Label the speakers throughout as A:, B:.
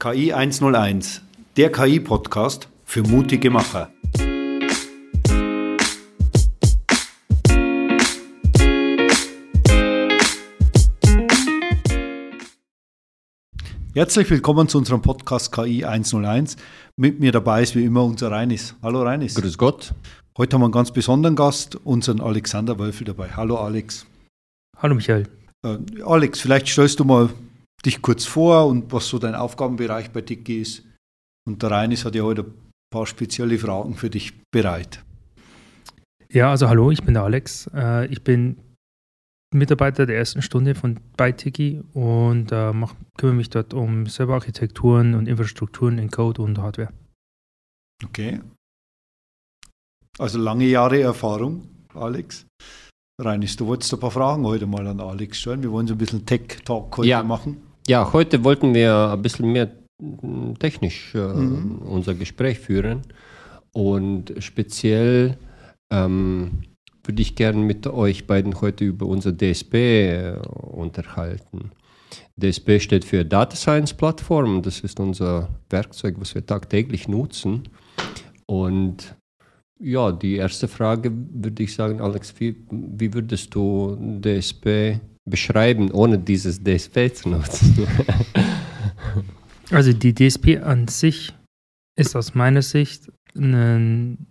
A: KI 101, der KI-Podcast für mutige Macher. Herzlich willkommen zu unserem Podcast KI 101. Mit mir dabei ist wie immer unser Reinis. Hallo Reinis.
B: Grüß Gott.
A: Heute haben wir einen ganz besonderen Gast, unseren Alexander Wölfel dabei. Hallo Alex.
C: Hallo Michael.
A: Äh, Alex, vielleicht stellst du mal dich kurz vor und was so dein Aufgabenbereich bei Tiki ist. Und der Reinis hat ja heute ein paar spezielle Fragen für dich bereit.
C: Ja, also hallo, ich bin der Alex. Äh, ich bin Mitarbeiter der ersten Stunde von bei Tiki und äh, mach, kümmere mich dort um Serverarchitekturen und Infrastrukturen in Code und Hardware.
A: Okay. Also lange Jahre Erfahrung, Alex. Reinis, du wolltest ein paar Fragen heute mal an Alex stellen. Wir wollen so ein bisschen Tech-Talk heute
B: Ja.
A: machen.
B: Ja, heute wollten wir ein bisschen mehr mm, technisch äh,
A: Mhm.
B: unser Gespräch führen. Und speziell ähm, würde ich gerne mit euch beiden heute über unser DSP äh, unterhalten. DSP steht für Data Science Plattform. Das ist unser Werkzeug, was wir tagtäglich nutzen. Und ja, die erste Frage würde ich sagen, Alex, wie, wie würdest du DSP beschreiben, ohne dieses DSP zu nutzen?
C: Also die DSP an sich ist aus meiner Sicht ein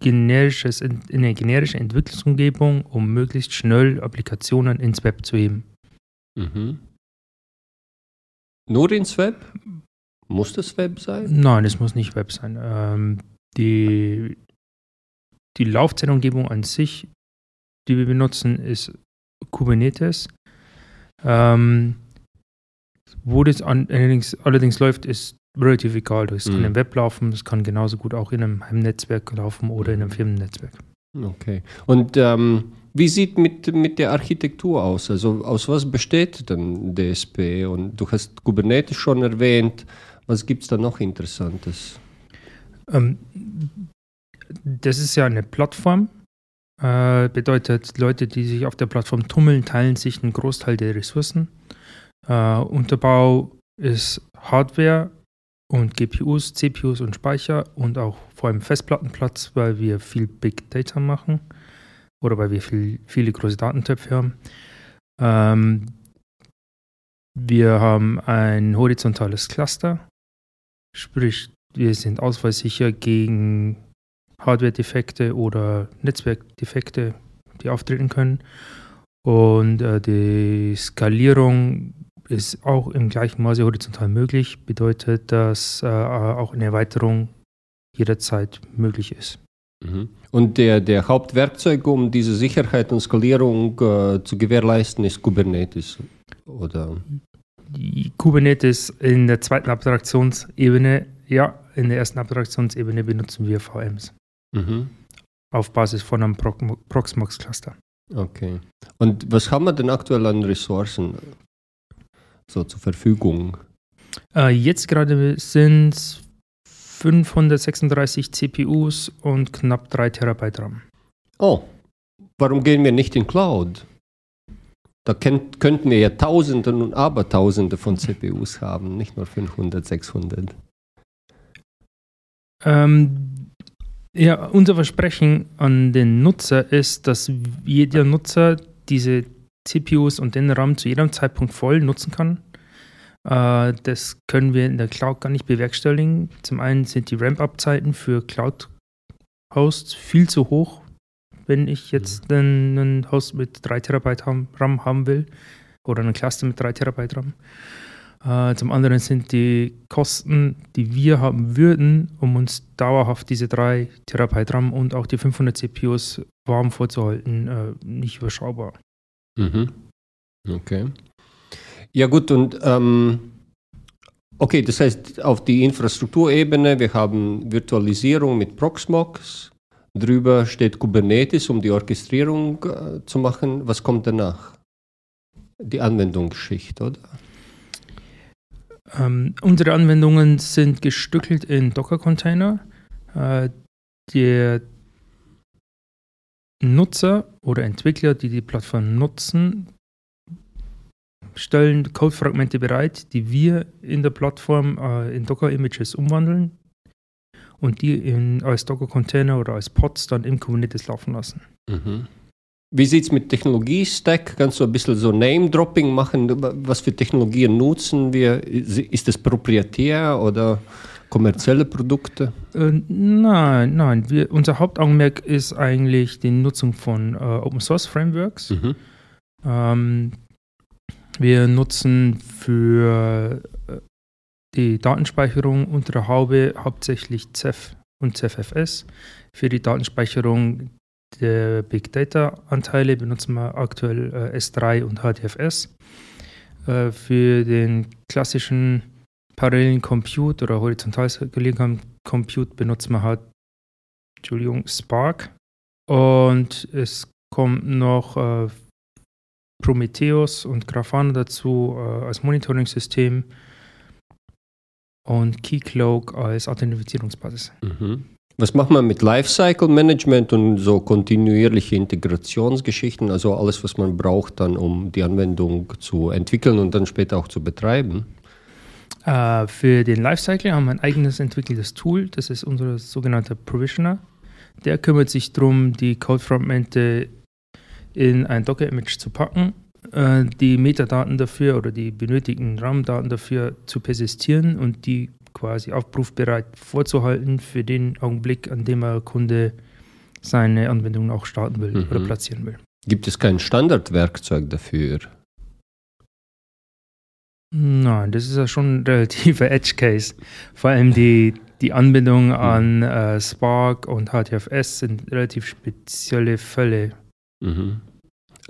C: generisches, eine generische Entwicklungsumgebung, um möglichst schnell Applikationen ins Web zu heben.
B: mhm. Nur ins Web? Muss das Web sein?
C: Nein, es muss nicht Web sein. Ähm, die, die Laufzeitumgebung an sich, die wir benutzen, ist Kubernetes. Ähm, wo das an, allerdings, allerdings läuft, ist relativ egal. Das kann
B: Mhm.
C: im Web laufen, das kann genauso gut auch in einem Heimnetzwerk laufen oder in einem Firmennetzwerk.
B: Okay. Und ähm, wie sieht mit, mit der Architektur aus? Also aus was besteht denn DSP? Und du hast Kubernetes schon erwähnt. Was gibt es da noch Interessantes?
C: Ähm, das ist ja eine Plattform. Äh, bedeutet, Leute, die sich auf der Plattform tummeln, teilen sich einen Großteil der Ressourcen. Äh, Unterbau ist Hardware und GPUs, CPUs und Speicher und auch vor allem Festplattenplatz, weil wir viel Big Data machen oder weil wir viel, viele große Datentöpfe haben. Ähm, wir haben ein horizontales Cluster, sprich, wir sind ausfallsicher gegen Hardware-Defekte oder Netzwerkdefekte, die auftreten können. Und äh, die Skalierung ist auch im gleichen Maße horizontal möglich, bedeutet, dass äh, auch eine Erweiterung jederzeit möglich ist.
B: Mhm. Und der, der Hauptwerkzeug, um diese Sicherheit und Skalierung äh, zu gewährleisten, ist Kubernetes. Oder?
C: Die Kubernetes in der zweiten Abstraktionsebene, ja, in der ersten Abstraktionsebene benutzen wir VMs
B: Mhm.
C: auf Basis von einem Proxmox-Cluster.
B: Okay. Und was haben wir denn aktuell an Ressourcen so zur Verfügung?
C: Äh, jetzt gerade sind es 536 CPUs und knapp 3 Terabyte RAM.
B: Oh, warum gehen wir nicht in Cloud? Da kennt, könnten wir ja Tausende und Abertausende von CPUs haben, nicht nur 500, 600.
C: Ähm, ja, unser Versprechen an den Nutzer ist, dass jeder Nutzer diese CPUs und den RAM zu jedem Zeitpunkt voll nutzen kann. Äh, das können wir in der Cloud gar nicht bewerkstelligen. Zum einen sind die Ramp-Up-Zeiten für Cloud-Hosts viel zu hoch, wenn ich jetzt einen, einen Host mit 3 Terabyte RAM haben will oder einen Cluster mit 3 Terabyte RAM. Äh, zum anderen sind die Kosten, die wir haben würden, um uns dauerhaft diese 3 Terabyte RAM und auch die 500 CPUs warm vorzuhalten, äh, nicht überschaubar.
B: Mhm. Okay. Ja gut, und ähm, okay, das heißt auf die Infrastrukturebene, wir haben Virtualisierung mit Proxmox, drüber steht Kubernetes, um die Orchestrierung äh, zu machen. Was kommt danach? Die Anwendungsschicht, oder?
C: Ähm, unsere Anwendungen sind gestückelt in Docker-Container. Äh, der Nutzer oder Entwickler, die die Plattform nutzen, stellen Codefragmente bereit, die wir in der Plattform äh, in Docker-Images umwandeln und die in, als Docker-Container oder als Pods dann im Kubernetes laufen lassen.
B: Mhm. Wie sieht es mit Technologie-Stack? Kannst du ein bisschen so Name-Dropping machen? Was für Technologien nutzen wir? Ist das proprietär oder kommerzielle Produkte?
C: Äh, nein, nein. Wir, unser Hauptaugenmerk ist eigentlich die Nutzung von äh, Open-Source-Frameworks. Mhm. Ähm, wir nutzen für äh, die Datenspeicherung unter der Haube hauptsächlich CEF und CEFFS. Für die Datenspeicherung der Big Data Anteile benutzen wir aktuell äh, S3 und HDFS. Äh, für den klassischen parallelen Compute oder horizontal gelegenen Compute benutzen wir halt, Entschuldigung, Spark. Und es kommt noch äh, Prometheus und Grafana dazu äh, als Monitoring-System und Keycloak als Authentifizierungsbasis.
B: Mhm. Was macht man mit Lifecycle Management und so kontinuierliche Integrationsgeschichten, also alles, was man braucht, dann um die Anwendung zu entwickeln und dann später auch zu betreiben?
C: Uh, für den Lifecycle haben wir ein eigenes entwickeltes Tool, das ist unser sogenannter Provisioner. Der kümmert sich darum, die Code-Fragmente in ein Docker-Image zu packen, uh, die Metadaten dafür oder die benötigten RAM-Daten dafür zu persistieren und die quasi aufrufbereit vorzuhalten für den Augenblick, an dem der Kunde seine Anwendung auch starten will mhm. oder platzieren will.
B: Gibt es kein Standardwerkzeug dafür?
C: Nein, das ist ja schon ein relativer Edge Case. Vor allem die, die Anbindung mhm. an äh, Spark und HTFS sind relativ spezielle Fälle.
B: Mhm.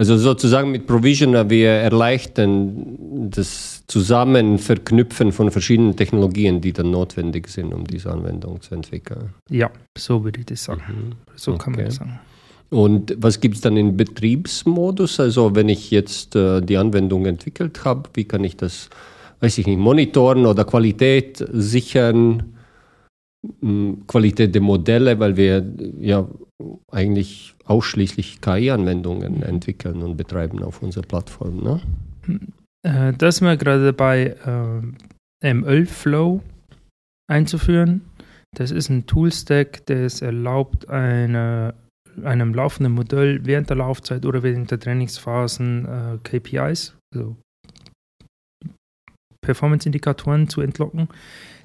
B: Also sozusagen mit Provisioner, wir erleichtern das Zusammenverknüpfen von verschiedenen Technologien, die dann notwendig sind, um diese Anwendung zu entwickeln.
C: Ja, so würde ich das sagen. Mhm. So okay. kann man das sagen.
B: Und was gibt es dann im Betriebsmodus? Also wenn ich jetzt äh, die Anwendung entwickelt habe, wie kann ich das, weiß ich nicht, monitoren oder Qualität sichern? Hm, Qualität der Modelle, weil wir ja eigentlich ausschließlich KI-Anwendungen entwickeln und betreiben auf unserer Plattform. Ne?
C: Äh, das sind wir gerade dabei, äh, ML Flow einzuführen. Das ist ein Toolstack, das erlaubt eine, einem laufenden Modell während der Laufzeit oder während der Trainingsphasen äh, KPIs, also Performance-Indikatoren zu entlocken.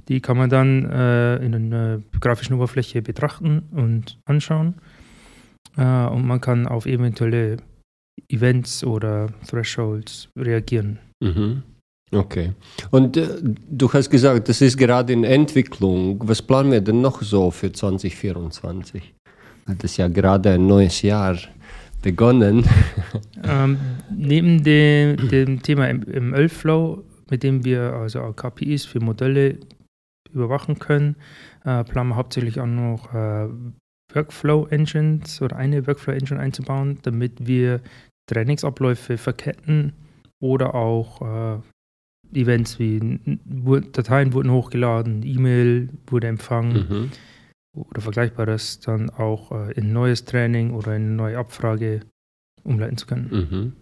C: Die kann man dann äh, in einer grafischen Oberfläche betrachten und anschauen. Äh, und man kann auf eventuelle Events oder Thresholds reagieren.
B: Mhm. Okay. Und äh, du hast gesagt, das ist gerade in Entwicklung. Was planen wir denn noch so für 2024? Das ist ja gerade ein neues Jahr begonnen.
C: Ähm, neben dem, dem Thema ML-Flow, mit dem wir also KPIs für Modelle überwachen können, äh, planen wir hauptsächlich auch noch äh, Workflow-Engines oder eine Workflow-Engine einzubauen, damit wir Trainingsabläufe verketten oder auch äh, Events wie Dateien wurden hochgeladen, E-Mail wurde empfangen mhm. oder Vergleichbares dann auch äh, in neues Training oder in eine neue Abfrage umleiten zu können.
B: Mhm.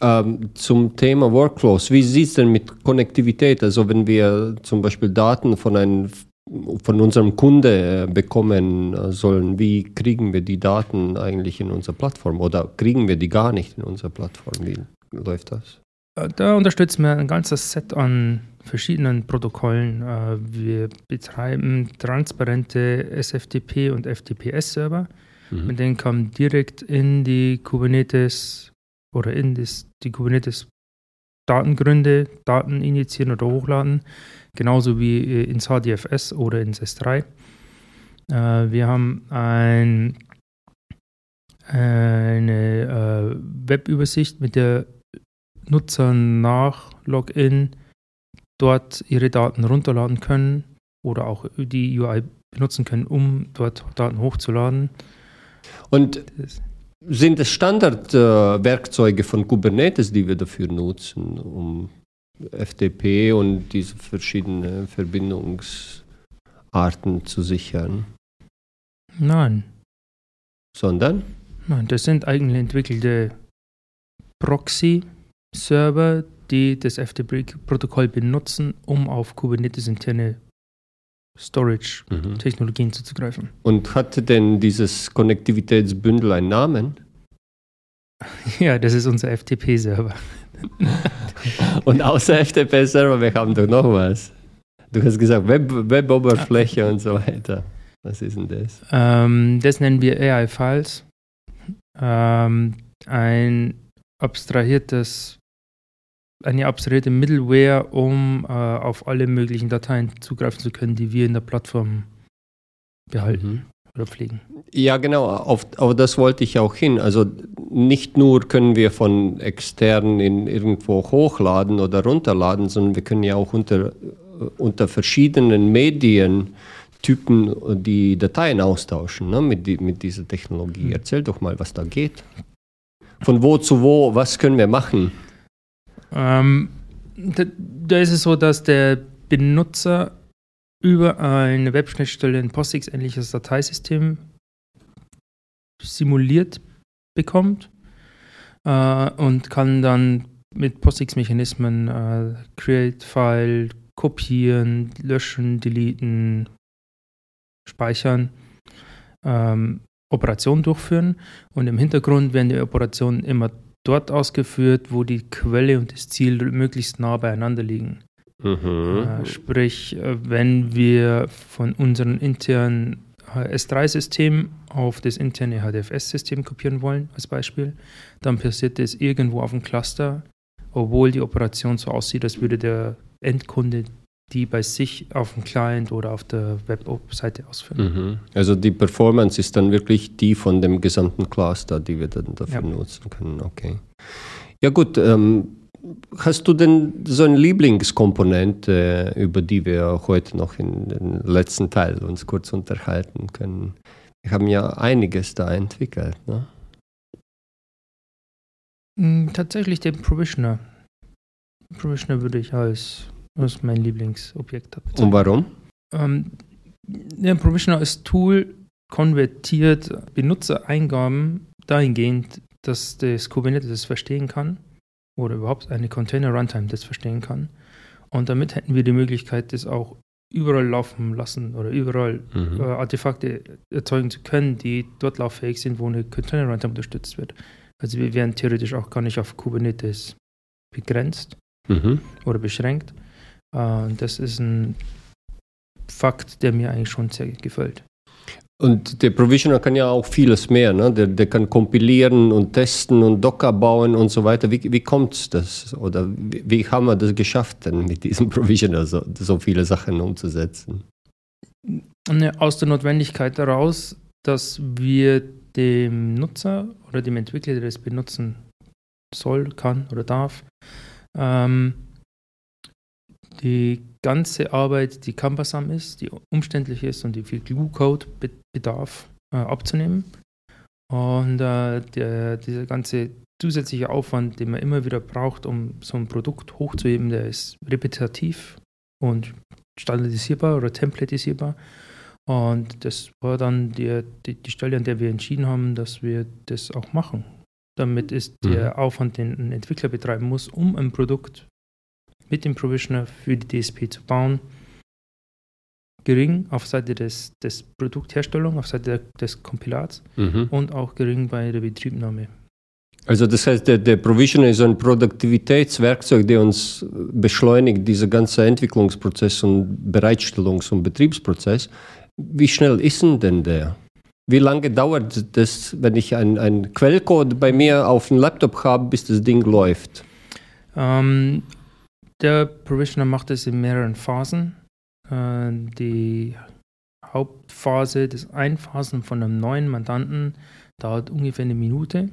B: Ähm, zum Thema Workflows, wie sieht es denn mit Konnektivität? Also wenn wir zum Beispiel Daten von einem von unserem Kunde äh, bekommen äh, sollen, wie kriegen wir die Daten eigentlich in unsere Plattform oder kriegen wir die gar nicht in unsere Plattform? Wie läuft das?
C: Äh, da unterstützen wir ein ganzes Set an verschiedenen Protokollen. Wir betreiben transparente SFTP und FTPS-Server. Mhm. Mit denen kann man direkt in die Kubernetes oder in das, die Kubernetes Datengründe, Daten injizieren oder hochladen genauso wie äh, ins HDFS oder ins S3. Äh, wir haben ein, eine äh, Webübersicht, mit der Nutzer nach Login dort ihre Daten runterladen können oder auch die UI benutzen können, um dort Daten hochzuladen.
B: Und sind es Standardwerkzeuge von Kubernetes, die wir dafür nutzen, um FTP und diese verschiedenen Verbindungsarten zu sichern?
C: Nein.
B: Sondern?
C: Nein, das sind eigentlich entwickelte Proxy-Server, die das FTP-Protokoll benutzen, um auf Kubernetes interne Storage-Technologien zuzugreifen.
B: Und hatte denn dieses Konnektivitätsbündel einen Namen?
C: Ja, das ist unser FTP-Server.
B: Und außer FTP-Server, wir haben doch noch was. Du hast gesagt Web, Web-Oberfläche und so weiter. Was ist denn das?
C: Ähm, das nennen wir AI-Files. Ähm, ein abstrahiertes, eine abstrahierte Middleware, um äh, auf alle möglichen Dateien zugreifen zu können, die wir in der Plattform behalten
B: Mhm.
C: Oder pflegen.
B: Ja, genau, auf, auf das wollte ich auch hin. Also nicht nur können wir von extern in irgendwo hochladen oder runterladen, sondern wir können ja auch unter, unter verschiedenen Medientypen die Dateien austauschen ne, mit, die, mit dieser Technologie. Erzähl doch mal, was da geht. Von wo zu wo, was können wir machen?
C: Ähm, da, da ist es so, dass der Benutzer über eine Webschnittstelle ein POSIX-ähnliches Dateisystem simuliert bekommt äh, und kann dann mit POSIX-Mechanismen äh, Create File kopieren, löschen, deleten, speichern, ähm, Operationen durchführen und im Hintergrund werden die Operationen immer dort ausgeführt, wo die Quelle und das Ziel möglichst nah beieinander liegen.
B: Mhm.
C: Äh, sprich, äh, wenn wir von unserem internen S3-System auf das interne HDFS-System kopieren wollen, als Beispiel, dann passiert das irgendwo auf dem Cluster, obwohl die Operation so aussieht, als würde der Endkunde die bei sich auf dem Client oder auf der Webseite ausführen.
B: Mhm. Also die Performance ist dann wirklich die von dem gesamten Cluster, die wir dann dafür
C: Ja.
B: nutzen können. Okay. Ja gut, ähm, hast du denn so eine Lieblingskomponente, über die wir heute noch in den letzten Teil uns kurz unterhalten können? Wir haben ja einiges da entwickelt. Ne?
C: Mm, Tatsächlich den Provisioner. Provisioner würde ich als, als mein Lieblingsobjekt bezeichnen.
B: Und warum?
C: Ähm, der Provisioner als Tool konvertiert Benutzereingaben dahingehend, dass das Kubernetes verstehen kann oder überhaupt eine Container Runtime das verstehen kann. Und damit hätten wir die Möglichkeit, das auch überall laufen lassen oder überall
B: Mhm.
C: äh, Artefakte erzeugen zu können, die dort lauffähig sind, wo eine Container Runtime unterstützt wird. Also wir wären theoretisch auch gar nicht auf Kubernetes begrenzt
B: Mhm.
C: oder beschränkt. Äh, das ist ein Fakt, der mir eigentlich schon sehr gefällt.
B: Und der Provisioner kann ja auch vieles mehr. Ne? Der, der kann kompilieren und testen und Docker bauen und so weiter. Wie, wie kommt das? Oder wie, wie haben wir das geschafft, denn mit diesem Provisioner so, so viele Sachen umzusetzen?
C: Aus der Notwendigkeit heraus, dass wir dem Nutzer oder dem Entwickler, der das benutzen soll, kann oder darf, ähm, die ganze Arbeit, die cumbersam ist, die umständlich ist und die viel Glue-Code be bedarf, äh, abzunehmen. Und äh, der, dieser ganze zusätzliche Aufwand, den man immer wieder braucht, um so ein Produkt hochzuheben, der ist repetitiv und standardisierbar oder templatisierbar. Und das war dann die, die, die Stelle, an der wir entschieden haben, dass wir das auch machen. Damit ist der Aufwand, den ein Entwickler betreiben muss, um ein Produkt mit dem Provisioner für die DSP zu bauen, gering auf Seite des, des Produktherstellung, auf Seite der, des Kompilats
B: Mhm.
C: und auch gering bei der Betriebnahme.
B: Also das heißt, der, der Provisioner ist ein Produktivitätswerkzeug, der uns beschleunigt, dieser ganze Entwicklungsprozess und Bereitstellungs- und Betriebsprozess. Wie schnell ist denn, denn der? Wie lange dauert das, wenn ich einen Quellcode bei mir auf dem Laptop habe, bis das Ding läuft?
C: Ähm, der Provisioner macht es in mehreren Phasen. Äh, die Hauptphase, das Einphasen von einem neuen Mandanten, dauert ungefähr eine Minute.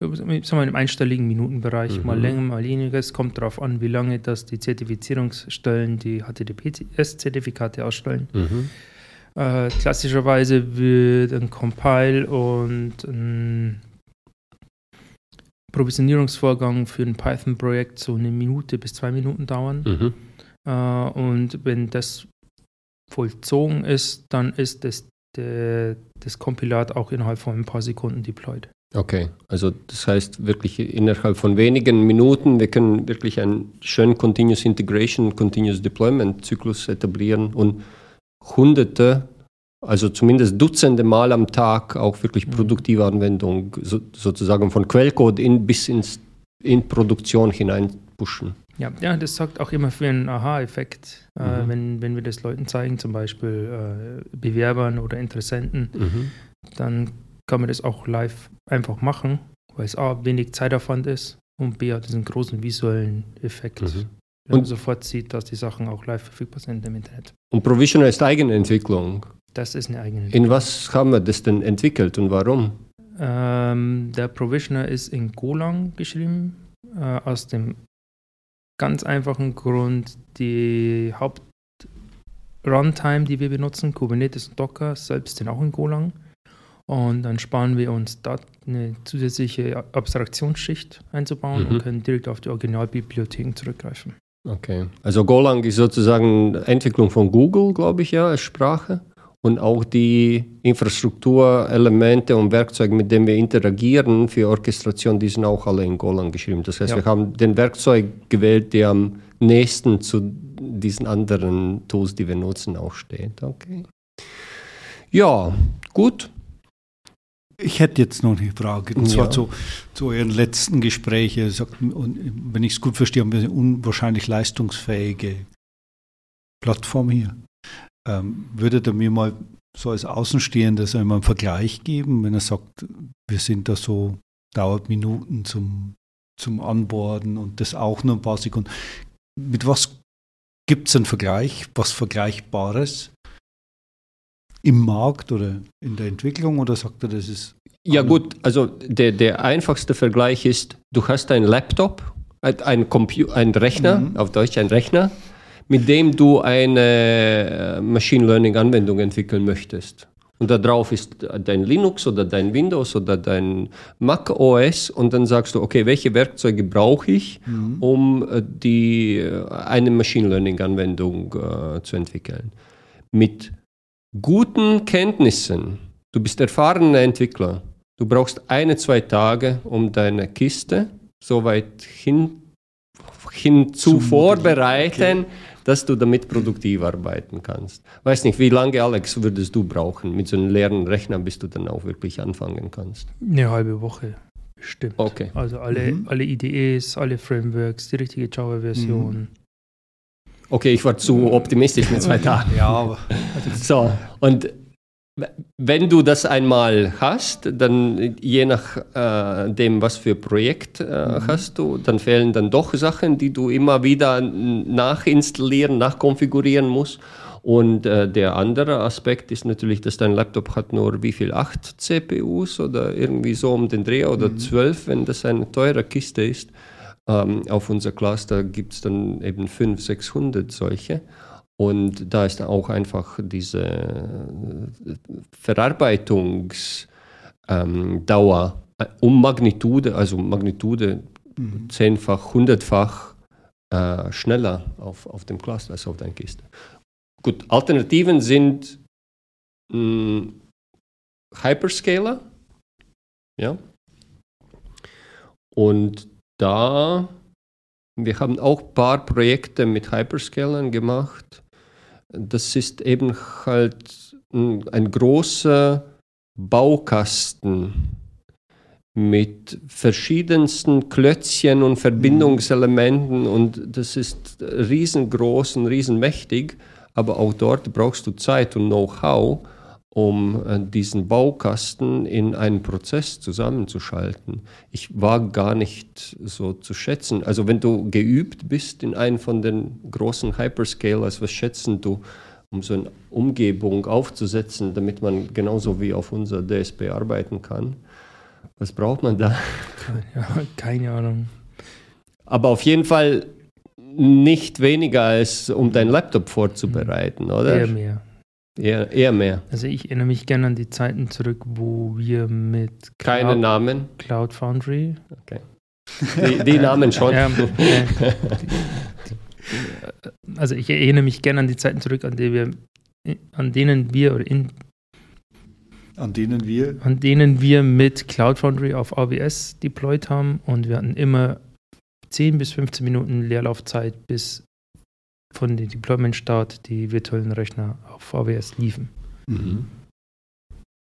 C: Sagen wir im einstelligen Minutenbereich,
B: Mhm.
C: mal länger, mal weniger. Es kommt darauf an, wie lange das die Zertifizierungsstellen die HTTPS-Zertifikate ausstellen. Äh, klassischerweise wird ein Compile und ein Provisionierungsvorgang für ein Python-Projekt so eine Minute bis zwei Minuten dauern.
B: Mhm.
C: Äh, und wenn das vollzogen ist, dann ist das, der, das Kompilat auch innerhalb von ein paar Sekunden deployed.
B: Okay, also das heißt wirklich innerhalb von wenigen Minuten, wir können wirklich einen schönen Continuous Integration, Continuous Deployment Zyklus etablieren und hunderte, also zumindest Dutzende Mal am Tag auch wirklich
C: Mhm.
B: produktive Anwendung so, sozusagen von Quellcode in, bis ins, in Produktion hinein pushen.
C: Ja, ja, das sorgt auch immer für einen Aha-Effekt, äh,
B: Mhm.
C: wenn, wenn wir das Leuten zeigen, zum Beispiel äh, Bewerbern oder Interessenten,
B: Mhm.
C: dann kann man das auch live einfach machen, weil es A, wenig Zeitaufwand ist und B, hat diesen großen visuellen Effekt.
B: Mhm.
C: Wenn
B: Und-
C: man sofort sieht, dass die Sachen auch live verfügbar sind im Internet.
B: Und Provisional ist eigene Entwicklung.
C: Das ist eine eigene
B: In was haben wir das denn entwickelt und warum?
C: Ähm, der Provisioner ist in Golang geschrieben, äh, aus dem ganz einfachen Grund, die Haupt-Runtime, die wir benutzen, Kubernetes und Docker, selbst sind auch in Golang. Und dann sparen wir uns da eine zusätzliche Abstraktionsschicht einzubauen
B: Mhm.
C: und können direkt auf die Originalbibliotheken zurückgreifen.
B: Okay. Also Golang ist sozusagen Entwicklung von Google, glaube ich, ja, als Sprache. Und auch die Infrastrukturelemente und Werkzeuge, mit denen wir interagieren für Orchestration, die sind auch alle in Golang geschrieben. Das heißt,
C: Ja.
B: wir haben den Werkzeug gewählt, der am nächsten zu diesen anderen Tools, die wir nutzen, auch steht. Okay. Ja, gut.
A: Ich hätte jetzt noch eine Frage, und zwar
B: Ja.
A: zu, zu euren letzten Gesprächen. Wenn ich es gut verstehe, haben wir eine unwahrscheinlich leistungsfähige Plattform hier. Ähm, würdet ihr mir mal so als Außenstehender so einmal einen Vergleich geben, wenn er sagt, wir sind da so, dauert Minuten zum, zum Anborden und das auch nur ein paar Sekunden. Mit was gibt es einen Vergleich, was Vergleichbares im Markt oder in der Entwicklung oder sagt er, das ist
B: Ja gut, also der, der einfachste Vergleich ist, du hast einen Laptop, ein, ein, Compu ein Rechner,
A: Mhm.
B: auf Deutsch ein Rechner, mit dem du eine äh, Machine Learning Anwendung entwickeln möchtest. Und da drauf ist dein Linux oder dein Windows oder dein Mac OS und dann sagst du, okay, welche Werkzeuge brauche ich, um äh, die, äh, eine Machine Learning Anwendung äh, zu entwickeln. Mit guten Kenntnissen, du bist erfahrener Entwickler, du brauchst eine, zwei Tage, um deine Kiste so weit hin, hin zu
A: Zu
B: vorbereiten, dass du damit produktiv arbeiten kannst. Weiß nicht, wie lange, Alex, würdest du brauchen mit so einem leeren Rechner, bis du dann auch wirklich anfangen kannst?
C: Eine halbe Woche, bestimmt.
B: Okay.
C: Also alle,
A: Mhm.
C: alle IDEs, alle Frameworks, die richtige Java-Version.
B: Okay, ich war zu optimistisch mit zwei Tagen.
A: Ja, aber
B: So, und wenn du das einmal hast, dann je nach äh, dem, was für Projekt äh, hast du, dann fehlen dann doch Sachen, die du immer wieder nachinstallieren, nachkonfigurieren musst. Und äh, der andere Aspekt ist natürlich, dass dein Laptop hat nur wie viel? Acht CPUs oder irgendwie so um den Dreh oder zwölf, wenn das eine teure Kiste ist. Ähm, auf unser Cluster gibt es dann eben 500, 600 solche. Und da ist auch einfach diese äh, Verarbeitungsdauer ähm, äh, um Magnitude, also Magnitude zehnfach, hundertfach äh, schneller auf, auf dem Cluster als auf deiner Kiste. Gut, Alternativen sind mh, Hyperscaler. Ja. Und da, wir haben auch ein paar Projekte mit Hyperscalern gemacht. Das ist eben halt ein, ein großer Baukasten mit verschiedensten Klötzchen und Verbindungselementen und das ist riesengroß und riesenmächtig, aber auch dort brauchst du Zeit und Know-how, um äh, diesen Baukasten in einen Prozess zusammenzuschalten. Ich war gar nicht so zu schätzen. Also wenn du geübt bist in einem von den großen Hyperscalers, was schätzen du, um so eine Umgebung aufzusetzen, damit man genauso wie auf unserer DSP arbeiten kann? Was braucht man da?
C: Ja, keine Ahnung.
B: Aber auf jeden Fall nicht weniger als um dein Laptop vorzubereiten, oder?
C: Eher mehr.
B: Eher, eher mehr.
C: Also ich erinnere mich gerne an die Zeiten zurück, wo wir mit
B: Keine
C: Cloud,
B: Namen.
C: Cloud Foundry
B: Die, die Namen schon.
C: Ja, äh, also ich erinnere mich gerne an die Zeiten zurück, an, die wir, an denen wir oder in,
A: An denen wir?
C: An denen wir mit Cloud Foundry auf AWS deployed haben und wir hatten immer 10 bis 15 Minuten Leerlaufzeit, bis von dem Deployment-Start die virtuellen Rechner auf AWS liefen. Mhm.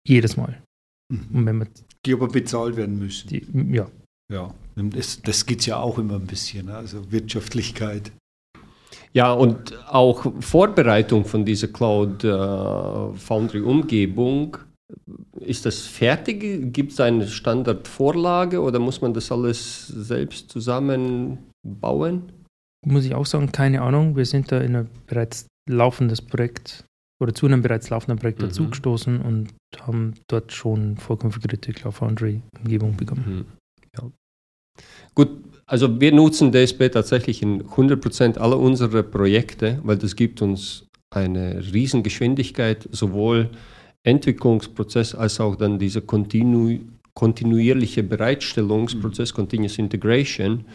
C: Jedes Mal.
A: Mhm. die aber bezahlt werden müssen.
C: Die, ja.
A: Ja, das, das geht ja auch immer ein bisschen, ne? also Wirtschaftlichkeit.
B: Ja, und auch Vorbereitung von dieser Cloud äh, Foundry Umgebung. Ist das fertig? Gibt es eine Standardvorlage oder muss man das alles selbst zusammenbauen?
C: Muss ich auch sagen, keine Ahnung. Wir sind da in ein bereits laufendes Projekt oder zu einem bereits laufenden Projekt mhm. dazugestoßen und haben dort schon vorkonfigurierte Cloud Foundry Umgebung bekommen. Mhm.
B: Ja. Gut, also wir nutzen DSP tatsächlich in 100% aller unserer Projekte, weil das gibt uns eine Riesengeschwindigkeit, sowohl Entwicklungsprozess als auch dann dieser kontinu kontinuierliche Bereitstellungsprozess, mhm. Continuous Integration.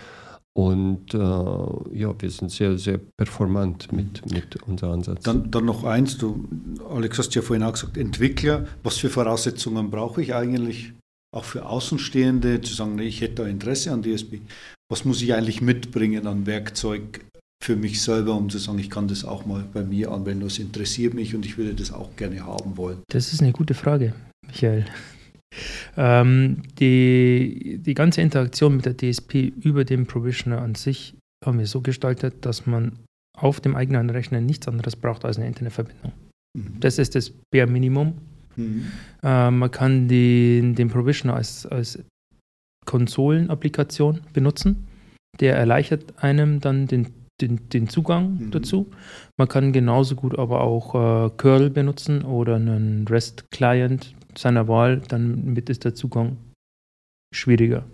B: Und äh, ja, wir sind sehr, sehr performant mit, mit unserem Ansatz.
A: Dann, dann noch eins, du, Alex, hast ja vorhin auch gesagt, Entwickler, was für Voraussetzungen brauche ich eigentlich auch für Außenstehende, zu sagen, ich hätte da Interesse an DSP. Was muss ich eigentlich mitbringen an Werkzeug für mich selber, um zu sagen, ich kann das auch mal bei mir anwenden, das interessiert mich und ich würde das auch gerne haben wollen?
C: Das ist eine gute Frage, Michael. Ähm, die, die ganze Interaktion mit der DSP über den Provisioner an sich haben wir so gestaltet, dass man auf dem eigenen Rechner nichts anderes braucht als eine Internetverbindung. Mhm. Das ist das Bare Minimum. Mhm. Äh, man kann den, den Provisioner als, als Konsolenapplikation benutzen. Der erleichtert einem dann den, den, den Zugang mhm. dazu. Man kann genauso gut aber auch äh, Curl benutzen oder einen REST-Client seiner Wahl, dann ist der Zugang schwieriger.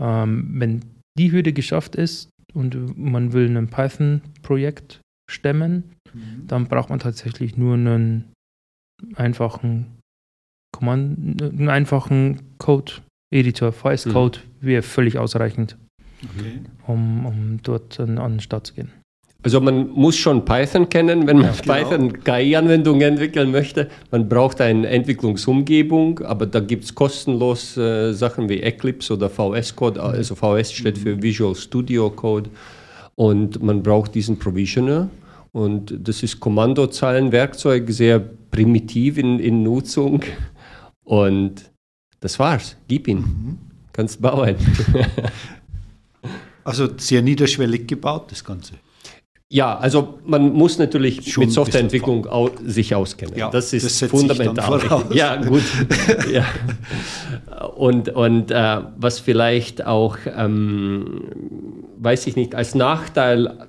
C: Ähm, wenn die Hürde geschafft ist und man will ein Python-Projekt stemmen, mhm. dann braucht man tatsächlich nur einen einfachen Command, einen einfachen Code-Editor, VS Code mhm. wäre völlig ausreichend, okay. um, um dort an, an den Start zu gehen.
B: Also man muss schon Python kennen, wenn man ja, genau. Python KI-Anwendungen entwickeln möchte. Man braucht eine Entwicklungsumgebung, aber da gibt es kostenlos äh, Sachen wie Eclipse oder VS Code. Mhm. Also VS steht für Visual Studio Code. Und man braucht diesen Provisioner. Und das ist Kommandozeilenwerkzeug, sehr primitiv in, in Nutzung. Und das war's. Gib ihn. Mhm. Kannst bauen.
A: also sehr niederschwellig gebaut, das Ganze.
B: Ja, also man muss natürlich Schon mit Softwareentwicklung au sich auskennen. Ja, das ist das fundamental. Ja, gut. ja. Und, und äh, was vielleicht auch, ähm, weiß ich nicht, als Nachteil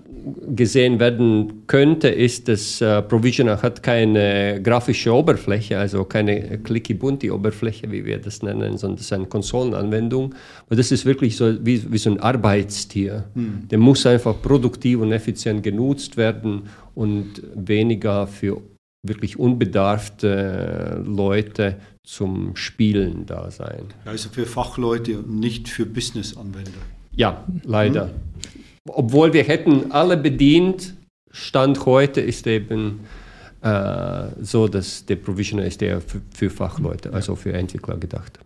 B: gesehen werden könnte, ist, dass äh, Provisioner hat keine grafische Oberfläche, also keine clicky bunti Oberfläche, wie wir das nennen, sondern es ist eine Konsolenanwendung. Und das ist wirklich so wie, wie so ein Arbeitstier. Hm. Der muss einfach produktiv und effizient genutzt werden und weniger für wirklich unbedarfte Leute zum Spielen da sein.
A: Also für Fachleute und nicht für Business-Anwender.
B: Ja, leider. Hm obwohl wir hätten alle bedient, Stand heute ist eben äh, so, dass der Provisioner ist der für, für Fachleute, also für Entwickler gedacht.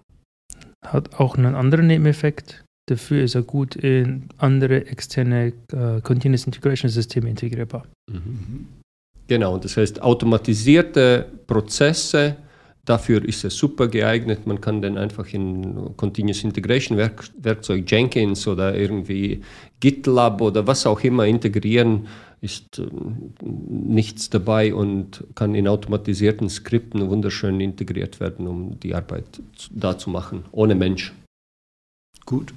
C: Hat auch einen anderen Nebeneffekt. Dafür ist er gut in andere externe uh, Continuous Integration Systeme integrierbar. Mhm.
B: Genau, das heißt automatisierte Prozesse Dafür ist es super geeignet. Man kann dann einfach in Continuous Integration Werk Werkzeug Jenkins oder irgendwie GitLab oder was auch immer integrieren. Ist äh, nichts dabei und kann in automatisierten Skripten wunderschön integriert werden, um die Arbeit da zu machen, ohne Mensch.
A: Gut.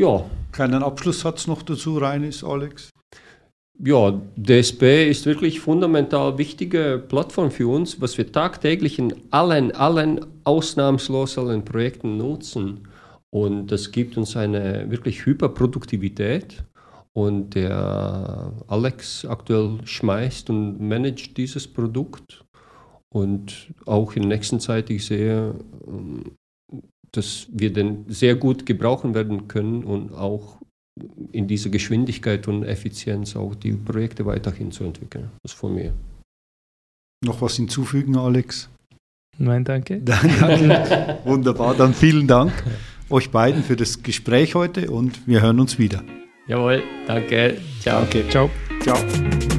A: Ja. Kleinen Abschlusssatz noch dazu, Reinis, Alex
B: ja, DSP ist wirklich fundamental wichtige Plattform für uns, was wir tagtäglich in allen, allen ausnahmslos allen Projekten nutzen. Und das gibt uns eine wirklich Hyperproduktivität. Und der Alex aktuell schmeißt und managt dieses Produkt. Und auch in der nächsten Zeit, ich sehe, ähm, dass wir den sehr gut gebrauchen werden können und auch in dieser Geschwindigkeit und Effizienz auch die Projekte weiterhin zu entwickeln. Das von mir.
A: Noch was hinzufügen, Alex?
C: Nein, danke.
A: danke. Wunderbar, dann vielen Dank euch beiden für das Gespräch heute und wir hören uns wieder.
B: Jawohl, danke. Ciao.
A: Danke.
C: Ciao.
A: Ciao.